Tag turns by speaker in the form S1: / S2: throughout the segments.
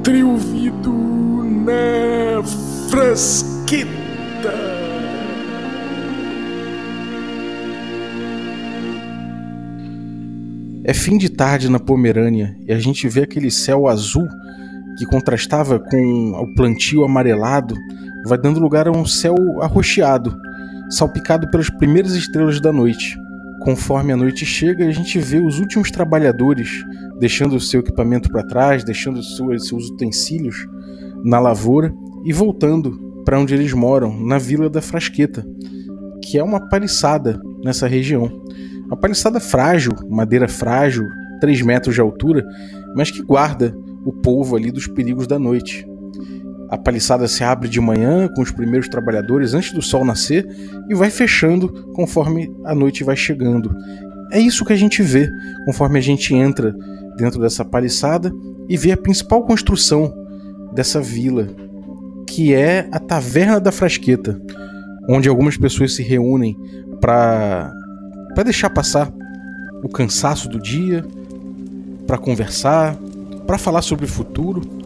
S1: entre ouvido na frasqueta.
S2: É fim de tarde na Pomerânia e a gente vê aquele céu azul que contrastava com o plantio amarelado, vai dando lugar a um céu arroxeado, salpicado pelas primeiras estrelas da noite. Conforme a noite chega, a gente vê os últimos trabalhadores deixando o seu equipamento para trás, deixando seus, seus utensílios na lavoura e voltando para onde eles moram, na Vila da Frasqueta, que é uma paliçada nessa região. Uma paliçada frágil, madeira frágil, 3 metros de altura, mas que guarda o povo ali dos perigos da noite. A paliçada se abre de manhã com os primeiros trabalhadores antes do sol nascer e vai fechando conforme a noite vai chegando. É isso que a gente vê conforme a gente entra dentro dessa paliçada e vê a principal construção dessa vila, que é a Taverna da Frasqueta, onde algumas pessoas se reúnem para para deixar passar o cansaço do dia, para conversar, para falar sobre o futuro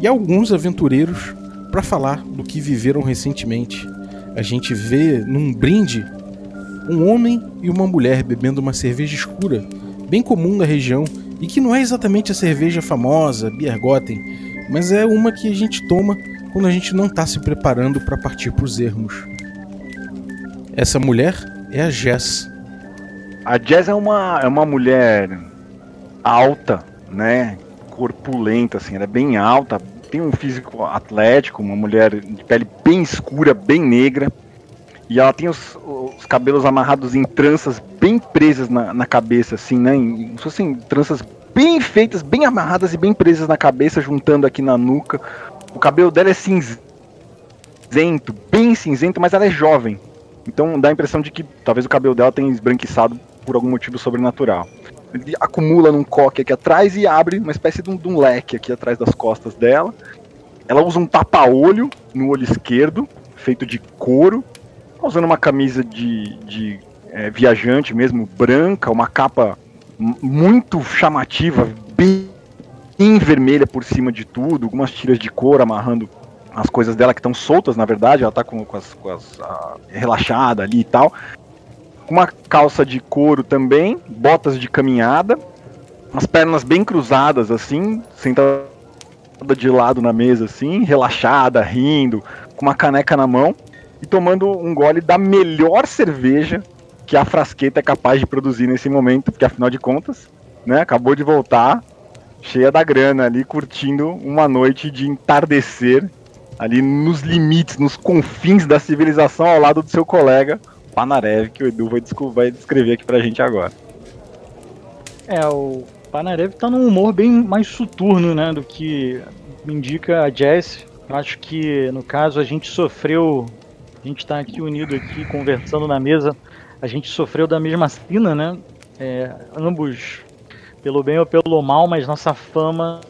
S2: e alguns aventureiros para falar do que viveram recentemente. A gente vê num brinde um homem e uma mulher bebendo uma cerveja escura, bem comum na região e que não é exatamente a cerveja famosa, Biergotten, mas é uma que a gente toma quando a gente não está se preparando para partir para os ermos. Essa mulher é a Jess.
S3: A Jess é uma, é uma mulher alta, né? Corpulenta, assim, ela é bem alta, tem um físico atlético, uma mulher de pele bem escura, bem negra. E ela tem os, os cabelos amarrados em tranças bem presas na, na cabeça, assim, né? Em, se fossem tranças bem feitas, bem amarradas e bem presas na cabeça, juntando aqui na nuca. O cabelo dela é cinzento, bem cinzento, mas ela é jovem. Então dá a impressão de que talvez o cabelo dela tenha esbranquiçado por algum motivo sobrenatural. Ele acumula num coque aqui atrás e abre uma espécie de um, de um leque aqui atrás das costas dela. Ela usa um tapa-olho no olho esquerdo, feito de couro, usando uma camisa de, de é, viajante mesmo, branca, uma capa muito chamativa, bem, bem vermelha por cima de tudo, algumas tiras de couro amarrando as coisas dela que estão soltas, na verdade, ela tá com, com as, com as a, relaxada ali e tal uma calça de couro também, botas de caminhada, as pernas bem cruzadas assim, sentada de lado na mesa assim, relaxada, rindo, com uma caneca na mão e tomando um gole da melhor cerveja que a Frasqueta é capaz de produzir nesse momento, porque afinal de contas, né, acabou de voltar, cheia da grana ali, curtindo uma noite de entardecer ali nos limites, nos confins da civilização ao lado do seu colega, Panarev que o Edu vai, vai descrever aqui pra gente agora.
S4: É, o Panarev tá num humor bem mais soturno, né, do que me indica a Jess. Acho que, no caso, a gente sofreu, a gente tá aqui unido aqui, conversando na mesa, a gente sofreu da mesma sina, né, é, ambos pelo bem ou pelo mal, mas nossa fama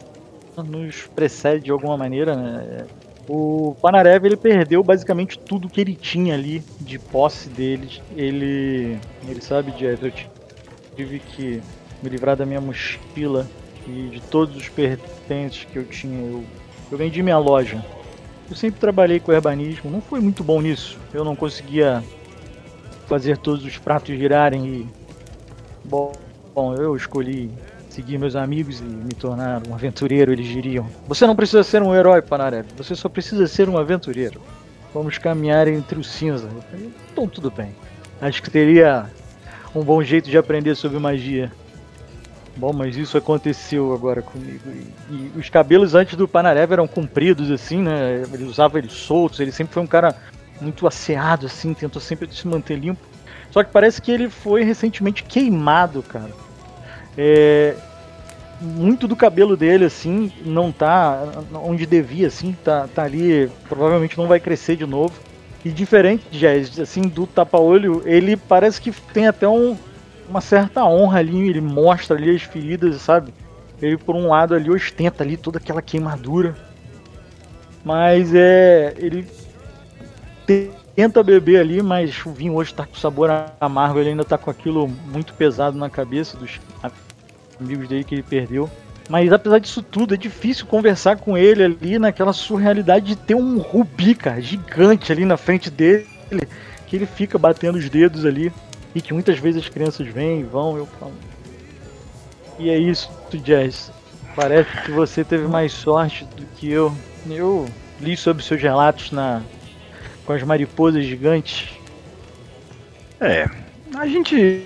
S4: nos precede de alguma maneira, né, o Panarev ele perdeu basicamente tudo que ele tinha ali de posse dele. Ele, ele sabe, Jeff, eu tive que me livrar da minha mochila e de todos os pertences que eu tinha. Eu, eu vendi minha loja. Eu sempre trabalhei com urbanismo, não fui muito bom nisso. Eu não conseguia fazer todos os pratos girarem e. Bom, bom eu escolhi seguir meus amigos e me tornar um aventureiro, eles diriam. Você não precisa ser um herói, Panarev, você só precisa ser um aventureiro. Vamos caminhar entre o cinza. Então tudo bem. Acho que teria um bom jeito de aprender sobre magia. Bom, mas isso aconteceu agora comigo. E, e os cabelos antes do Panarev eram compridos, assim, né? Ele usava eles soltos, ele sempre foi um cara muito asseado, assim, tentou sempre se manter limpo. Só que parece que ele foi recentemente queimado, cara. É, muito do cabelo dele, assim, não tá onde devia, assim, tá, tá ali, provavelmente não vai crescer de novo. E diferente, Jazz, assim, do tapa-olho, ele parece que tem até um, uma certa honra ali, ele mostra ali as feridas, sabe? Ele, por um lado, ali ostenta ali toda aquela queimadura. Mas é. Ele tenta beber ali, mas o vinho hoje tá com sabor amargo, ele ainda tá com aquilo muito pesado na cabeça dos amigos dele que ele perdeu. Mas apesar disso tudo, é difícil conversar com ele ali naquela surrealidade de ter um rubi, cara, gigante ali na frente dele, que ele fica batendo os dedos ali e que muitas vezes as crianças vêm e vão, eu falo. E é isso, Jazz. Parece que você teve mais sorte do que eu. Eu li sobre seus relatos na com as mariposas gigantes.
S3: É, a gente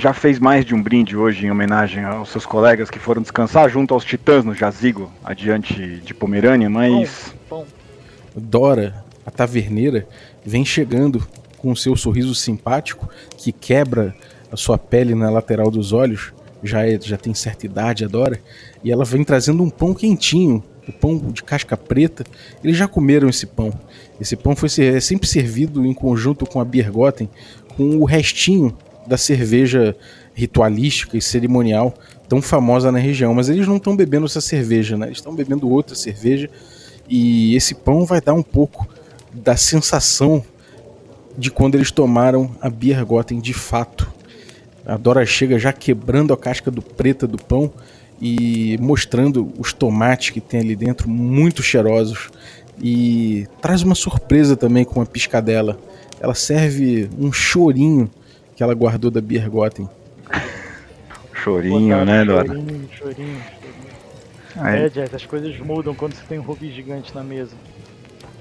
S3: já fez mais de um brinde hoje em homenagem aos seus colegas que foram descansar junto aos titãs no jazigo adiante de Pomerânia, mas.
S4: Bom,
S2: Dora, a taverneira, vem chegando com o seu sorriso simpático que quebra a sua pele na lateral dos olhos. Já, é, já tem certa idade, a Dora. E ela vem trazendo um pão quentinho, o pão de casca preta. Eles já comeram esse pão. Esse pão foi ser- é sempre servido em conjunto com a Biergotten, com o restinho da cerveja ritualística e cerimonial tão famosa na região. Mas eles não estão bebendo essa cerveja, né? Eles estão bebendo outra cerveja. E esse pão vai dar um pouco da sensação de quando eles tomaram a Biergotten de fato. A Dora chega já quebrando a casca do preta do pão e mostrando os tomates que tem ali dentro, muito cheirosos. E traz uma surpresa também com a piscadela. Ela serve um chorinho que ela guardou da Biergotten.
S3: Chorinho, né, Dora?
S4: Chorinho, chorinho, chorinho.
S3: É,
S4: Jazz, as coisas mudam quando você tem um rubi gigante na mesa.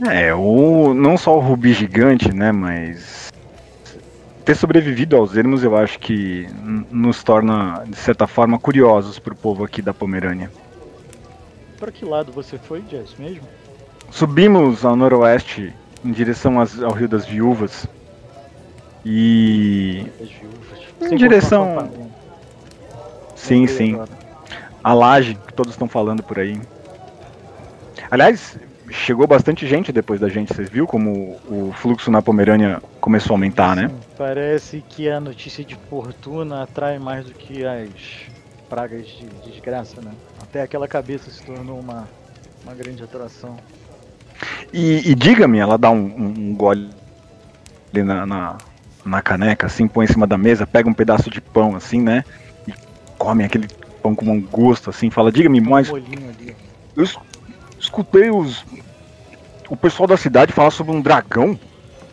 S3: É, o, não só o Rubi gigante, né, mas ter sobrevivido aos ermos eu acho que nos torna, de certa forma, curiosos pro povo aqui da Pomerânia.
S4: Pra que lado você foi, Jazz, mesmo?
S3: Subimos ao noroeste em direção às- ao Rio das Viúvas e... Em direção-. Sim, sim, a laje que todos estão falando por aí. Aliás, chegou bastante gente depois da gente, vocês viram como o fluxo na Pomerânia começou a aumentar, né?
S4: Sim, Parece que a notícia de fortuna atrai mais do que as pragas de desgraça, né? Até aquela cabeça se tornou uma, uma grande atração.
S3: E, e diga-me, ela dá um, um, um gole ali na, na, na caneca, assim, põe em cima da mesa, pega um pedaço de pão, assim, né? E come aquele pão com um gosto, assim, fala, diga-me,
S4: Um ali.
S3: eu es- escutei os. O pessoal da cidade falar sobre um dragão.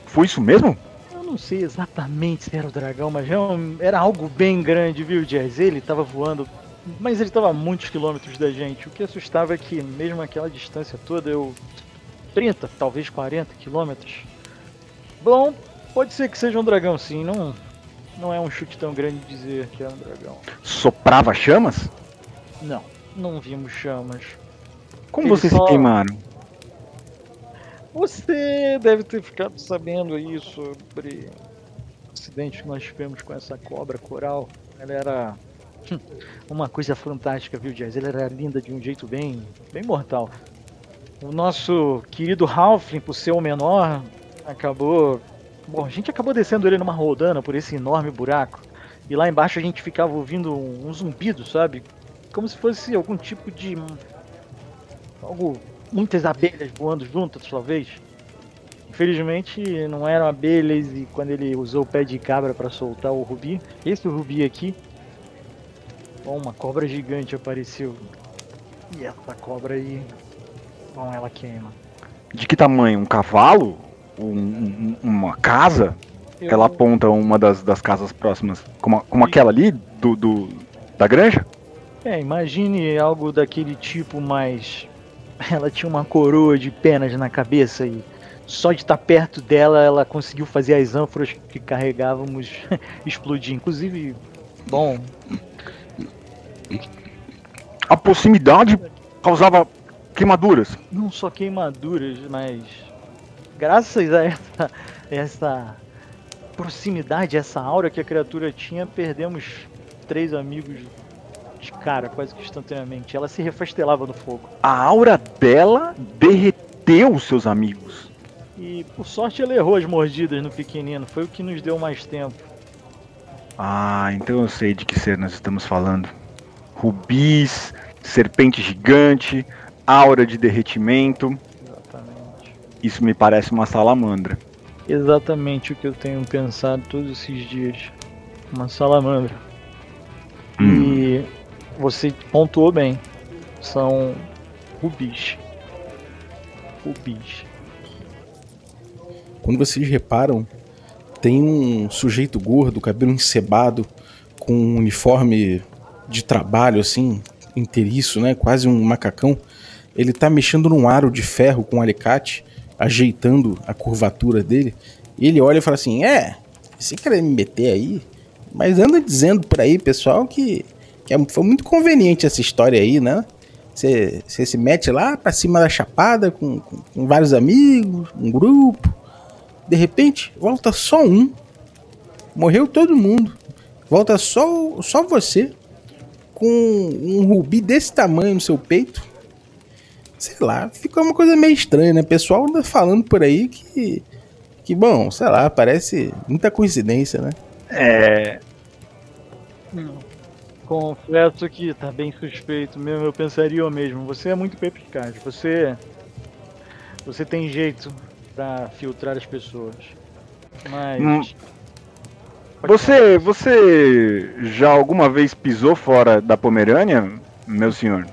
S3: Foi isso mesmo?
S4: Eu não sei exatamente se era o dragão, mas é era algo bem grande, viu, Jazz? Ele tava voando, mas ele tava a muitos quilômetros da gente. O que assustava é que, mesmo aquela distância toda, eu. 30, talvez 40 quilômetros. Bom, pode ser que seja um dragão, sim. Não, não é um chute tão grande dizer que é um dragão.
S3: Soprava chamas?
S4: Não, não vimos chamas.
S3: Como
S4: Ele
S3: vocês
S4: só-
S3: se queimaram?
S4: Você deve ter ficado sabendo aí sobre o acidente que nós tivemos com essa cobra coral. Ela era hum, uma coisa fantástica, viu, Jazz? Ela era linda de um jeito bem, bem mortal. O nosso querido Halfling, por ser o menor, acabou. Bom, a gente acabou descendo ele numa rodana por esse enorme buraco. E lá embaixo a gente ficava ouvindo um, um zumbido, sabe? Como se fosse algum tipo de. algo muitas abelhas voando juntas, talvez. Infelizmente não eram abelhas e quando ele usou o pé de cabra para soltar o rubi, esse rubi aqui, bom, uma cobra gigante apareceu. E essa cobra aí, bom, ela queima.
S3: De que tamanho? Um cavalo? Um- um- uma casa?
S4: Eu-
S3: Ela aponta uma das, das casas próximas, como, como aquela ali do, do- da granja?
S4: É, imagine algo daquele tipo, mas ela tinha uma coroa de penas na cabeça e só de estar perto dela ela conseguiu fazer as ânforas que carregávamos explodir. Inclusive, bom,
S3: A proximidade causava queimaduras.
S4: não só queimaduras, mas graças a essa, essa proximidade, essa aura que a criatura tinha, perdemos três amigos de cara, quase que instantaneamente. Ela se refastelava no fogo.
S3: A aura dela derreteu os seus amigos.
S4: E por sorte ela errou as mordidas no pequenino, foi o que nos deu mais tempo.
S3: Ah, então eu sei de que ser nós estamos falando. Rubis, serpente gigante, aura de derretimento. Isso me parece uma salamandra.
S4: Exatamente o que eu tenho pensado todos esses dias. Uma salamandra.
S3: Hum.
S4: E Você pontuou bem. São rubis. Rubis.
S2: Quando vocês reparam, tem um sujeito gordo, cabelo encebado, com um uniforme de trabalho assim, inteiriço, né? Quase um macacão. Ele tá mexendo num aro de ferro com um alicate, ajeitando a curvatura dele. Ele olha e fala assim: É, você quer me meter aí? Mas anda dizendo por aí, pessoal, que, que é- foi muito conveniente essa história aí, né? Você se mete lá pra cima da chapada com, com, com vários amigos, um grupo. De repente, volta só um. Morreu todo mundo. Volta só, só você. Com um rubi desse tamanho no seu peito. Sei lá, fica uma coisa meio estranha, né? O pessoal anda falando por aí que. Que bom, sei lá, parece muita coincidência, né?
S3: É.
S4: Confesso que tá bem suspeito mesmo, eu pensaria o mesmo. Você é muito perspicaz, você. Você tem jeito pra filtrar as pessoas. Mas.
S3: Hum. Você, você já alguma vez pisou fora da Pomerânia, meu senhor?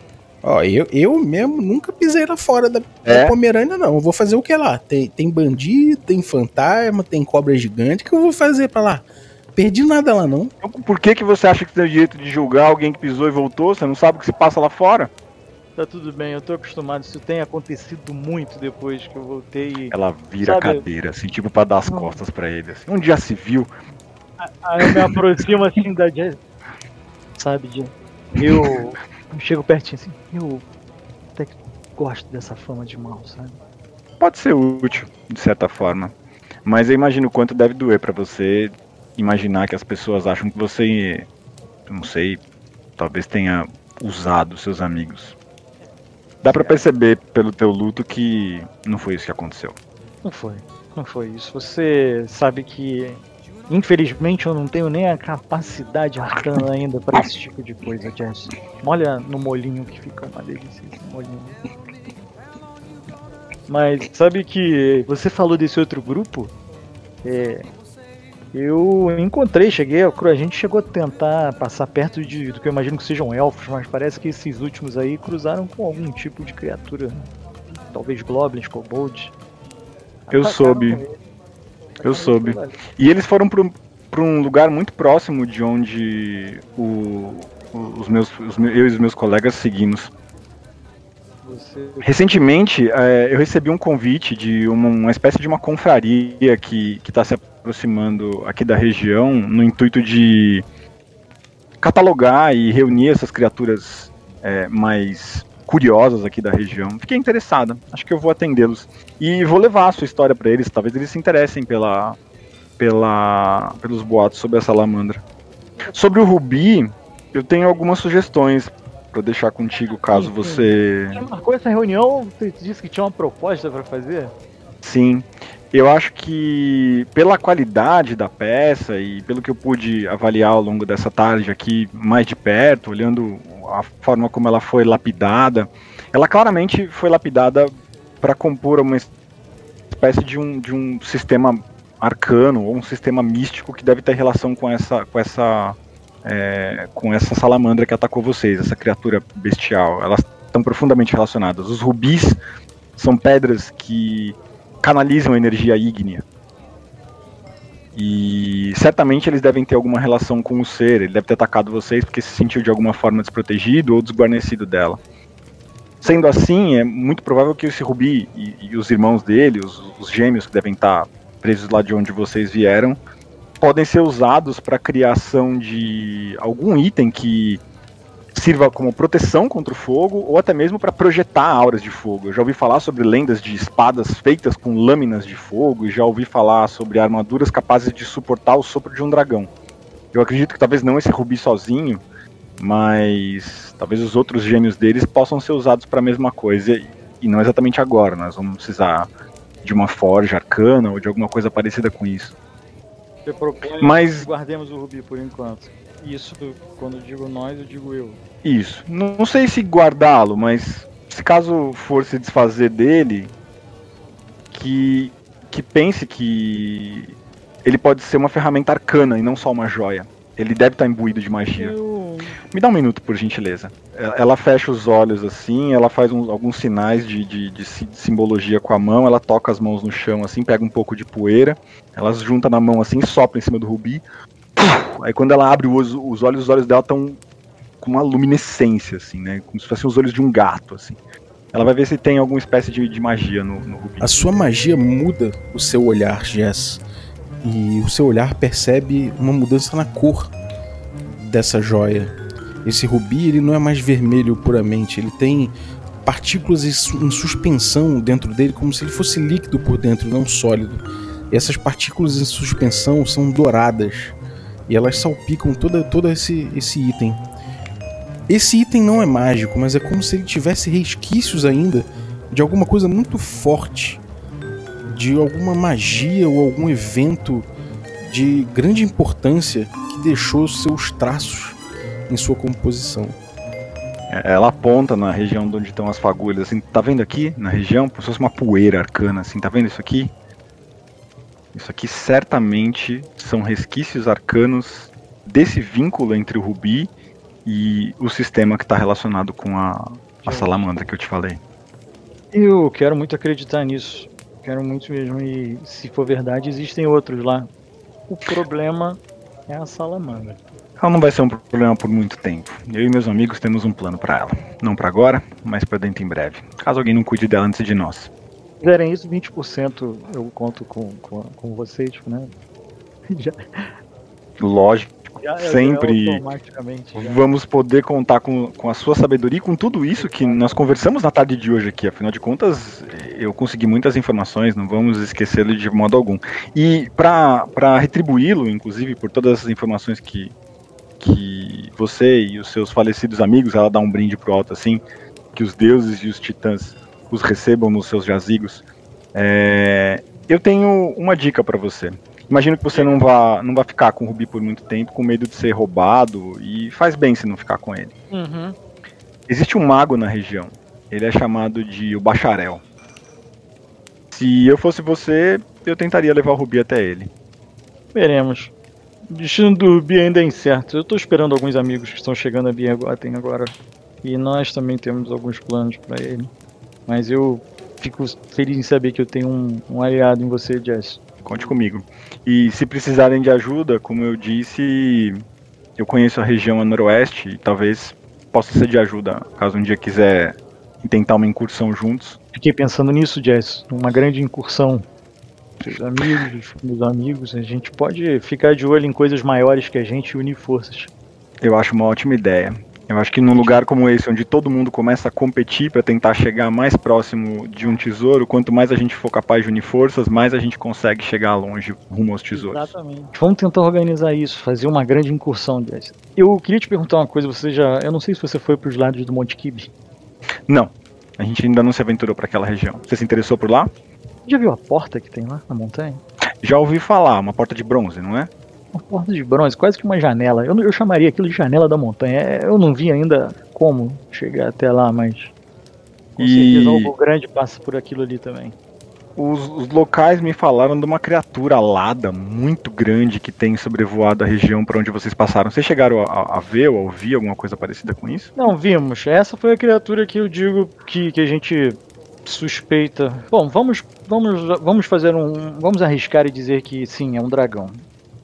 S2: Ó, eu, eu mesmo nunca pisei lá fora da,
S3: É?
S2: da Pomerânia, não. Eu vou fazer o que lá? Tem, tem bandido, tem fantasma, tem cobra gigante. O que eu vou fazer pra lá? Perdi nada lá, não.
S3: Então, por que, que você acha que tem o direito de julgar alguém que pisou e voltou? Você não sabe o que se passa lá fora?
S4: Tá tudo bem, eu tô acostumado. Isso tem acontecido muito depois que eu voltei. e-
S3: Ela vira
S4: Sabe-
S3: a cadeira, assim, tipo pra dar as costas pra ele. Assim. Onde já se viu?
S4: Aí eu me aproximo assim da Jess. Sabe, Jess? Eu eu chego pertinho assim. Eu até que gosto dessa fama de mal, sabe?
S3: Pode ser útil, de certa forma. Mas eu imagino o quanto deve doer pra você imaginar que as pessoas acham que você, não sei, talvez tenha usado seus amigos. Dá pra perceber pelo teu luto que não foi isso que aconteceu.
S4: Não foi, não foi isso. Você sabe que, infelizmente, eu não tenho nem a capacidade arcana ainda pra esse tipo de coisa, Jess. Olha no molinho que fica uma delícia esse molinho. Mas sabe que você falou desse outro grupo? É, eu encontrei, cheguei, a a gente chegou a tentar passar perto de, do que eu imagino que sejam elfos, mas parece que esses últimos aí cruzaram com algum tipo de criatura. Talvez goblins, kobolds.
S3: Eu
S4: Atacaram
S3: soube. Eu
S4: Atacaram
S3: soube. E eles foram pra um- um lugar muito próximo de onde o- os meus, os meus- eu e os meus colegas seguimos. Recentemente, eh, eu recebi um convite de uma, uma espécie de uma confraria que está se aproximando aqui da região no intuito de catalogar e reunir essas criaturas eh, mais curiosas aqui da região. Fiquei interessada, acho que eu vou atendê-los. E vou levar a sua história para eles, talvez eles se interessem pela, pela, pelos boatos sobre a salamandra. Sobre o Rubi, eu tenho algumas sugestões para deixar contigo caso
S4: Sim, sim.
S3: você
S4: Você marcou essa reunião, você disse que tinha uma proposta pra fazer?
S3: Sim. Eu acho que pela qualidade da peça e pelo que eu pude avaliar ao longo dessa tarde aqui mais de perto, olhando a forma como ela foi lapidada, ela claramente foi lapidada para compor uma espécie de um, de um sistema arcano ou um sistema místico que deve ter relação com essa com essa é, com essa salamandra que atacou vocês, essa criatura bestial. Elas estão profundamente relacionadas. Os rubis são pedras que canalizam energia ígnea. E certamente eles devem ter alguma relação com o ser. Ele deve ter atacado vocês porque se sentiu de alguma forma desprotegido ou desguarnecido dela. Sendo assim, é muito provável que esse Rubi e, e os irmãos dele, os, os gêmeos que devem estar presos lá de onde vocês vieram, podem ser usados para a criação de algum item que sirva como proteção contra o fogo ou até mesmo para projetar auras de fogo. Eu já ouvi falar sobre lendas de espadas feitas com lâminas de fogo e já ouvi falar sobre armaduras capazes de suportar o sopro de um dragão. Eu acredito que talvez não esse rubi sozinho, mas talvez os outros gêmeos deles possam ser usados para a mesma coisa e, não exatamente agora. Nós vamos precisar de uma forja arcana ou de alguma coisa parecida com isso.
S4: Você propõe
S3: Mas-
S4: guardemos o Rubi por enquanto. Isso, quando digo nós, eu digo eu.
S3: Isso. Não não sei se guardá-lo, mas se caso for se desfazer dele, que, que pense que ele pode ser uma ferramenta arcana e não só uma joia. Ele deve estar imbuído de magia.
S4: Eu
S3: Me dá um minuto, por gentileza. Ela, ela fecha os olhos assim, ela faz uns- alguns sinais de, de- de si- de simbologia com a mão, ela toca as mãos no chão assim, pega um pouco de poeira, elas junta na mão assim, sopra em cima do rubi. Aí quando ela abre os, os olhos, os olhos dela estão com uma luminescência, assim, né? Como se fossem os olhos de um gato, assim. Ela vai ver se tem alguma espécie de, de magia no, no rubi.
S2: A sua magia muda o seu olhar, Jess. E o seu olhar percebe uma mudança na cor dessa joia. Esse rubi ele não é mais vermelho puramente, ele tem partículas em su- em suspensão dentro dele, como se ele fosse líquido por dentro, não sólido. E essas partículas em suspensão são douradas e elas salpicam toda, todo esse, esse item. Esse item não é mágico, mas é como se ele tivesse resquícios ainda de alguma coisa muito forte, de alguma magia ou algum evento de grande importância que deixou seus traços em sua composição.
S3: Ela aponta na região de onde estão as fagulhas, assim, tá vendo aqui? Na região, como se fosse uma poeira arcana, assim, tá vendo isso aqui? Isso aqui certamente são resquícios arcanos desse vínculo entre o rubi e o sistema que está relacionado com a, a salamandra que eu te falei.
S4: Eu quero muito acreditar nisso. Quero muito mesmo. E se for verdade, existem outros lá. O problema é a salamandra.
S3: Ela não vai ser um problema por muito tempo. Eu e meus amigos temos um plano para ela. Não para agora, mas para dentro em breve. Caso alguém não cuide dela antes de nós.
S4: Se fizerem isso, 20% eu conto com, com, com vocês, tipo, né? Já,
S3: Lógico,
S4: já é-
S3: Sempre.
S4: já.
S3: vamos poder contar com, com a sua sabedoria e com tudo isso que nós conversamos na tarde de hoje aqui. Afinal de contas, eu consegui muitas informações, não vamos esquecê-lo de modo algum. E para retribuí-lo, inclusive, por todas essas informações que, que você e os seus falecidos amigos, ela dá um brinde pro alto assim, que os deuses e os titãs os recebam nos seus jazigos. É, eu tenho uma dica para você. Imagino que você não vá, não vá ficar com o Rubi por muito tempo, com medo de ser roubado, e faz bem se não ficar com ele.
S4: Uhum.
S3: Existe um mago na região. Ele é chamado de o Bacharel. Se eu fosse você, eu tentaria levar o Rubi até ele.
S4: Veremos. O destino do Rubi ainda é incerto. Eu tô esperando alguns amigos que estão chegando a Biergoten agora. E nós também temos alguns planos para ele. Mas eu fico feliz em saber que eu tenho um, um aliado em você, Jess.
S3: Conte comigo. E se precisarem de ajuda, como eu disse, eu conheço a região a noroeste e talvez possa ser de ajuda caso um dia quiser tentar uma incursão juntos.
S4: Fiquei pensando nisso, Jess. Uma grande incursão. Seus amigos, meus amigos. A gente pode ficar de olho em coisas maiores que a gente e unir forças.
S3: Eu acho uma ótima ideia. Eu acho que num lugar como esse, onde todo mundo começa a competir para tentar chegar mais próximo de um tesouro, quanto mais a gente for capaz de unir forças, mais a gente consegue chegar longe rumo aos tesouros.
S4: Exatamente. Vamos tentar organizar isso, fazer uma grande incursão, Jess. Eu queria te perguntar uma coisa. Você já. Eu não sei se você foi para os lados do Monte Kibe.
S3: Não, a gente ainda não se aventurou para aquela região. Você se interessou por lá?
S4: Já viu a porta que tem lá na montanha?
S3: Já ouvi falar, uma porta de bronze, não é?
S4: Uma porta de bronze, quase que uma janela. Eu, eu chamaria aquilo de janela da montanha. É, Eu não vi ainda como chegar até lá, mas. Com
S3: E-
S4: certeza algo grande passa por aquilo ali também.
S3: Os, os locais me falaram de uma criatura alada muito grande que tem sobrevoado a região para onde vocês passaram. Vocês chegaram a, a ver ou a ouvir alguma coisa parecida com isso?
S4: Não, vimos. Essa foi a criatura que eu digo que, que a gente suspeita. Bom, vamos, vamos, vamos fazer um. Vamos arriscar e dizer que sim, é um dragão.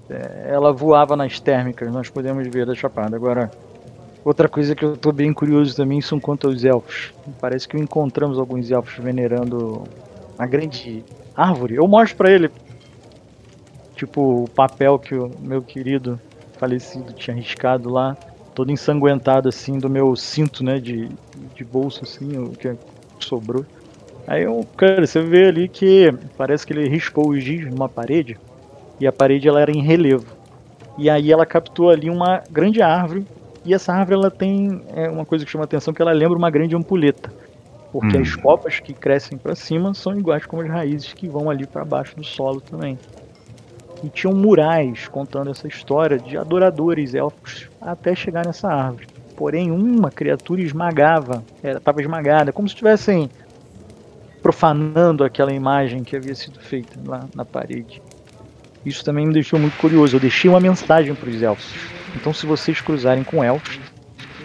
S4: É, ela voava nas térmicas, nós podemos ver da chapada. Agora, outra coisa que eu tô bem curioso também são quanto aos elfos. Parece que encontramos alguns elfos venerando uma grande árvore. Eu mostro pra ele, tipo, o papel que o meu querido falecido tinha riscado lá todo ensanguentado assim do meu cinto, né, de, de bolso assim, o que sobrou. Aí cara, você vê ali que parece que ele riscou o giz numa parede e a parede ela era em relevo. E aí ela captou ali uma grande árvore e essa árvore ela tem é, uma coisa que chama atenção que ela lembra uma grande ampulheta. Porque
S3: Hum.
S4: as copas que crescem para cima são iguais como as raízes que vão ali para baixo do solo também. E tinham murais contando essa história de adoradores elfos até chegar nessa árvore. Porém, uma criatura esmagava, estava esmagada, como se estivessem profanando aquela imagem que havia sido feita lá na parede. Isso também me deixou muito curioso. Eu deixei uma mensagem para os elfos. Então, se vocês cruzarem com elfos,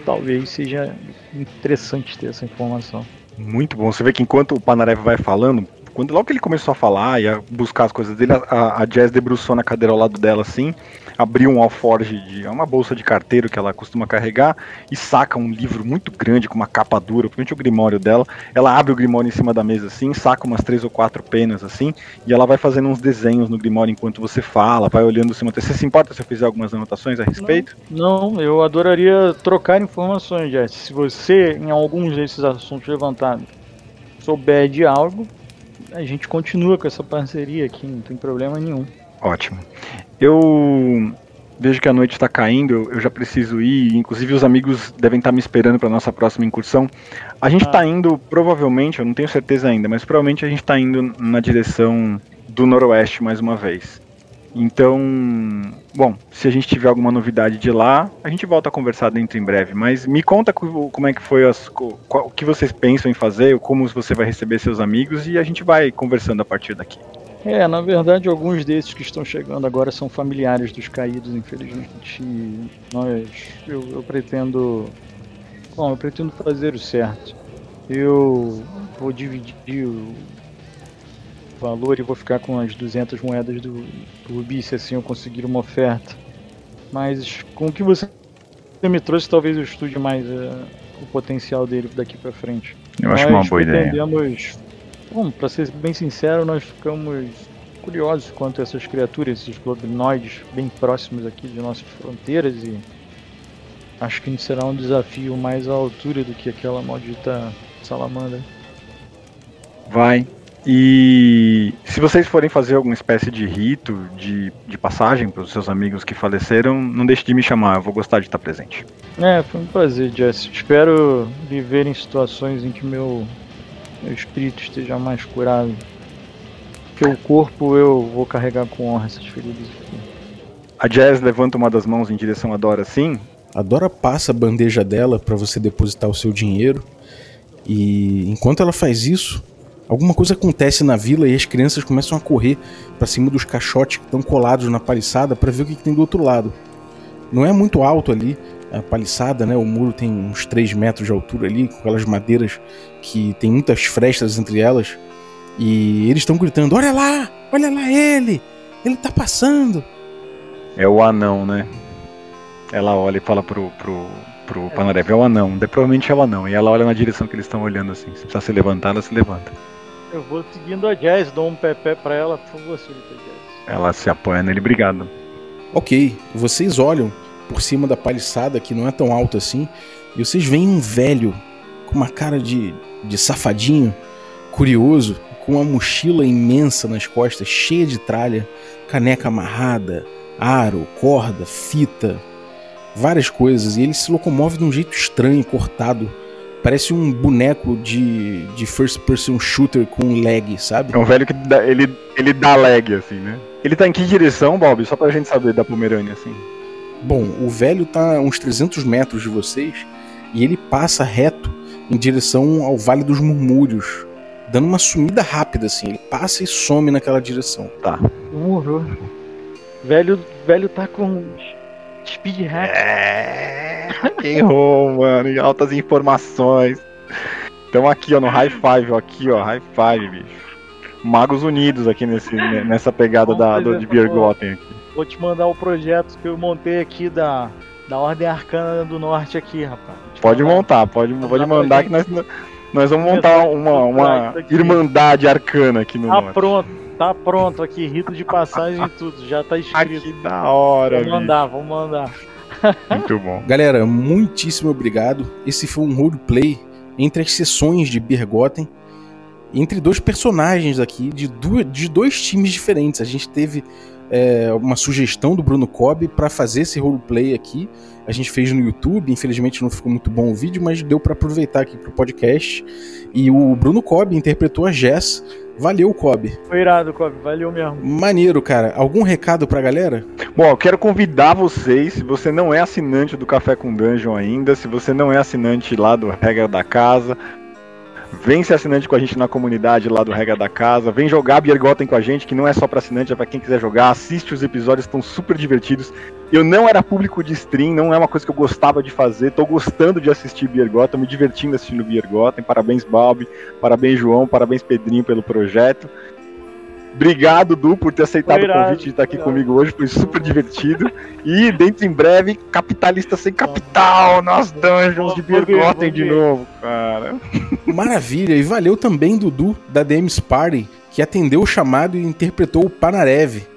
S4: talvez seja interessante ter essa informação.
S3: Muito bom. Você vê que enquanto o Panarev vai falando, quando logo que ele começou a falar e a buscar as coisas dele, a, a Jazz debruçou na cadeira ao lado dela assim, abriu um alforge de é uma bolsa de carteiro que ela costuma carregar e saca um livro muito grande com uma capa dura, principalmente o grimório dela. Ela abre o grimório em cima da mesa assim, saca umas três ou quatro penas assim, e ela vai fazendo uns desenhos no grimório enquanto você fala, vai olhando cima. Você se importa se eu fizer algumas anotações a respeito?
S4: Não, não eu adoraria trocar informações, Jess. Se você, em alguns desses assuntos levantados, souber de algo, a gente continua com essa parceria aqui, não tem problema nenhum.
S3: Ótimo. Eu vejo que a noite está caindo, eu já preciso ir, inclusive os amigos devem estar me esperando para nossa próxima incursão. A gente está ah. indo, provavelmente, eu não tenho certeza ainda, mas provavelmente a gente está indo na direção do noroeste mais uma vez. Então, bom, se a gente tiver alguma novidade de lá, a gente volta a conversar dentro em breve. Mas me conta como é que foi as, o que vocês pensam em fazer, como você vai receber seus amigos e a gente vai conversando a partir daqui.
S4: É, na verdade, alguns desses que estão chegando agora são familiares dos caídos, infelizmente. Nós, eu, eu pretendo, bom, eu pretendo fazer o certo. Eu vou dividir o valor e vou ficar com as 200 moedas do, do Rubi, se assim eu conseguir uma oferta. Mas com o que você me trouxe, talvez eu estude mais uh, o potencial dele daqui para frente.
S3: Eu acho nós uma boa ideia.
S4: Bom, para ser bem sincero, nós ficamos curiosos quanto a essas criaturas, esses goblinoides bem próximos aqui de nossas fronteiras e acho que será um desafio mais à altura do que aquela maldita salamandra.
S3: Vai, e se vocês forem fazer alguma espécie de rito de, de passagem para os seus amigos que faleceram, não deixe de me chamar, eu vou gostar de estar presente.
S4: É, foi um prazer, Jess. Espero viver em situações em que meu, meu espírito esteja mais curado. Porque o corpo eu vou carregar com honra essas feridas aqui.
S3: A Jazz levanta uma das mãos em direção a Dora assim.
S2: A Dora passa a bandeja dela para você depositar o seu dinheiro. E enquanto ela faz isso, Alguma coisa acontece na vila e as crianças começam a correr para cima dos caixotes que estão colados na paliçada para ver o que, que, tem do outro lado. Não é muito alto ali a paliçada, né? O muro tem uns 3 metros de altura ali, com aquelas madeiras que tem muitas frestas entre elas. E eles estão gritando: Olha lá! Olha lá ele! Ele tá passando!
S3: É o anão, né? Ela olha e fala pro, pro, pro Panarev: É o anão, provavelmente é o anão. E ela olha na direção que eles estão olhando assim. Se precisar se levantar, ela se levanta.
S4: Eu vou seguindo a Jazz, dou um pé pra ela, por favor, senhorita Jazz.
S3: Ela se apoia nele, obrigado.
S2: Ok, vocês olham por cima da paliçada, que não é tão alta assim, e vocês veem um velho com uma cara de, de safadinho, curioso, com uma mochila imensa nas costas, cheia de tralha, caneca amarrada, aro, corda, fita, várias coisas, e ele se locomove de um jeito estranho, cortado Parece um boneco de, de first person shooter com lag, sabe?
S3: É um velho que dá, ele, ele dá lag, assim, né? Ele tá em que direção, Bob? Só pra gente saber da Pomerânia, assim.
S2: Bom, o velho tá a uns 300 metros de vocês e ele passa reto em direção ao Vale dos Murmúrios, dando uma sumida rápida, assim. Ele passa e some naquela direção.
S3: Tá.
S4: Uhum. Velho, velho tá com Speed hack.
S3: É. Errou, mano. E altas informações. Então aqui, ó, no high five, ó, aqui, ó, high five, bicho. Magos Unidos aqui nesse, nessa pegada da, do, de Birgotten aqui.
S4: Vou te mandar o projeto que eu montei aqui da, da Ordem Arcana do Norte aqui, rapaz.
S3: Pode mandar. montar, pode, pode mandar que nós, nós vamos montar uma, uma irmandade arcana aqui no
S4: tá
S3: Norte.
S4: pronto, tá pronto aqui, rito de passagem e tudo, já tá escrito.
S3: Que da hora,
S4: Vamos mandar, vamos mandar.
S3: Muito bom.
S2: Galera, muitíssimo obrigado. Esse foi um roleplay entre as sessões de Bergotten, entre dois personagens aqui, de, duas, de dois times diferentes. A gente teve é, uma sugestão do Bruno Cobb para fazer esse roleplay aqui. A gente fez no YouTube, infelizmente não ficou muito bom o vídeo, mas deu para aproveitar aqui pro podcast. E o Bruno Cobb interpretou a Jess. Valeu, Cobb.
S4: Foi irado, Cobb. Valeu mesmo.
S2: Maneiro, cara. Algum recado pra galera?
S3: Bom, eu quero convidar vocês, se você não é assinante do Café com Dungeon ainda, se você não é assinante lá do Regra da Casa, Vem ser assinante com a gente na comunidade lá do Regra da Casa. Vem jogar Biergotten com a gente, que não é só para assinante, é para quem quiser jogar. Assiste os episódios, estão super divertidos. Eu não era público de stream, não é uma coisa que eu gostava de fazer. Tô gostando de assistir Beer Gotham, me divertindo assistindo Beer Gotham. Parabéns, Balbi. Parabéns, João. Parabéns, Pedrinho, pelo projeto. Obrigado, Du, por ter aceitado
S4: irado,
S3: o convite de estar aqui
S4: irado.
S3: comigo hoje. Foi super divertido. E dentro em breve, Capitalista Sem Capital, nas dungeons de
S4: vamos
S3: de novo, cara.
S2: Maravilha, e valeu também Dudu da DMs Party, que atendeu o chamado e interpretou o Panarev.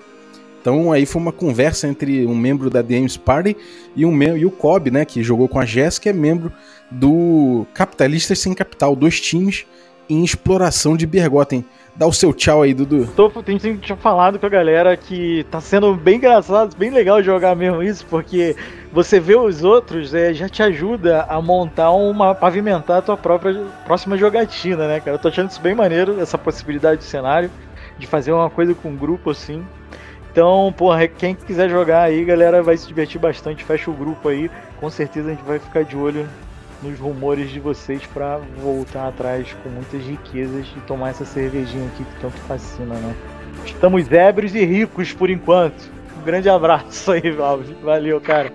S2: Então aí foi uma conversa entre um membro da DMs Party e, um e o Cobb, né, que jogou com a Jess, que é membro do Capitalistas Sem Capital, dois times em exploração de Bergotten. Dá o seu tchau aí, Dudu.
S4: Tô, tem, tinha falado com a galera que tá sendo bem engraçado, bem legal jogar mesmo isso, porque você vê os outros, é, já te ajuda a montar uma. pavimentar a tua própria próxima jogatina, né, cara? Eu tô achando isso bem maneiro, essa possibilidade de cenário, de fazer uma coisa com um grupo assim. Então, porra, quem quiser jogar aí, galera, vai se divertir bastante. Fecha o grupo aí. Com certeza a gente vai ficar de olho nos rumores de vocês pra voltar atrás com muitas riquezas e tomar essa cervejinha aqui que tanto fascina, né? Estamos ébrios e ricos por enquanto. Um grande abraço aí, Valve. Valeu, cara.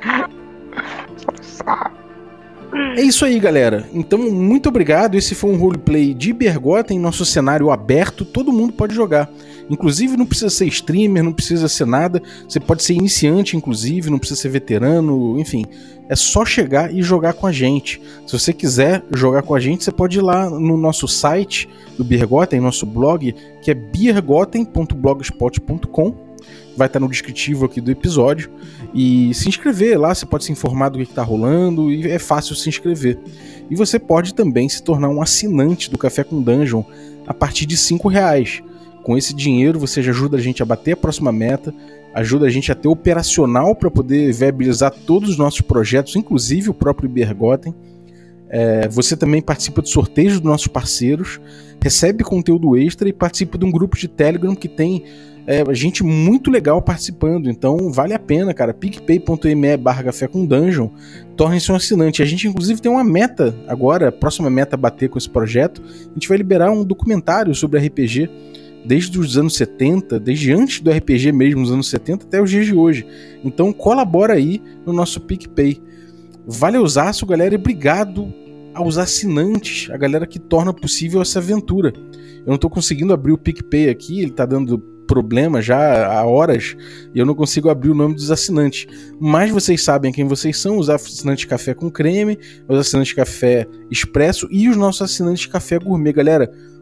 S2: É isso aí, galera. Então, muito obrigado. Esse foi um roleplay de Bergotten, nosso cenário aberto, todo mundo pode jogar. Inclusive, não precisa ser streamer, não precisa ser nada. Você pode ser iniciante, inclusive, não precisa ser veterano, enfim. É só chegar e jogar com a gente. Se você quiser jogar com a gente, você pode ir lá no nosso site do Bergotten, nosso blog, que é bergotten.blogspot.com. Vai estar no descritivo aqui do episódio. E se inscrever lá, você pode se informar do que está rolando e é fácil se inscrever. E você pode também se tornar um assinante do Café com Dungeon a partir de R$ reais. Com esse dinheiro você já ajuda a gente a bater a próxima meta, ajuda a gente a ter operacional para poder viabilizar todos os nossos projetos, inclusive o próprio Bergotten. É, você também participa de sorteios dos nossos parceiros, recebe conteúdo extra e participa de um grupo de Telegram que tem é, gente muito legal participando. Então vale a pena, cara. picpay.me barra café com dungeon. Torne-se um assinante. A gente, inclusive, tem uma meta agora, próxima meta a bater com esse projeto. A gente vai liberar um documentário sobre RPG desde os anos 70, desde antes do RPG mesmo, nos anos 70 até os dias de hoje. Então colabora aí no nosso PicPay. Valeuzaço, galera, e obrigado aos assinantes, a galera que torna possível essa aventura. Eu não tô conseguindo abrir o PicPay aqui, ele tá dando problema já há horas e eu não consigo abrir o nome dos assinantes. Mas vocês sabem quem vocês são: os assinantes Café com Creme, os assinantes Café Expresso e os nossos assinantes Café Gourmet. Galera,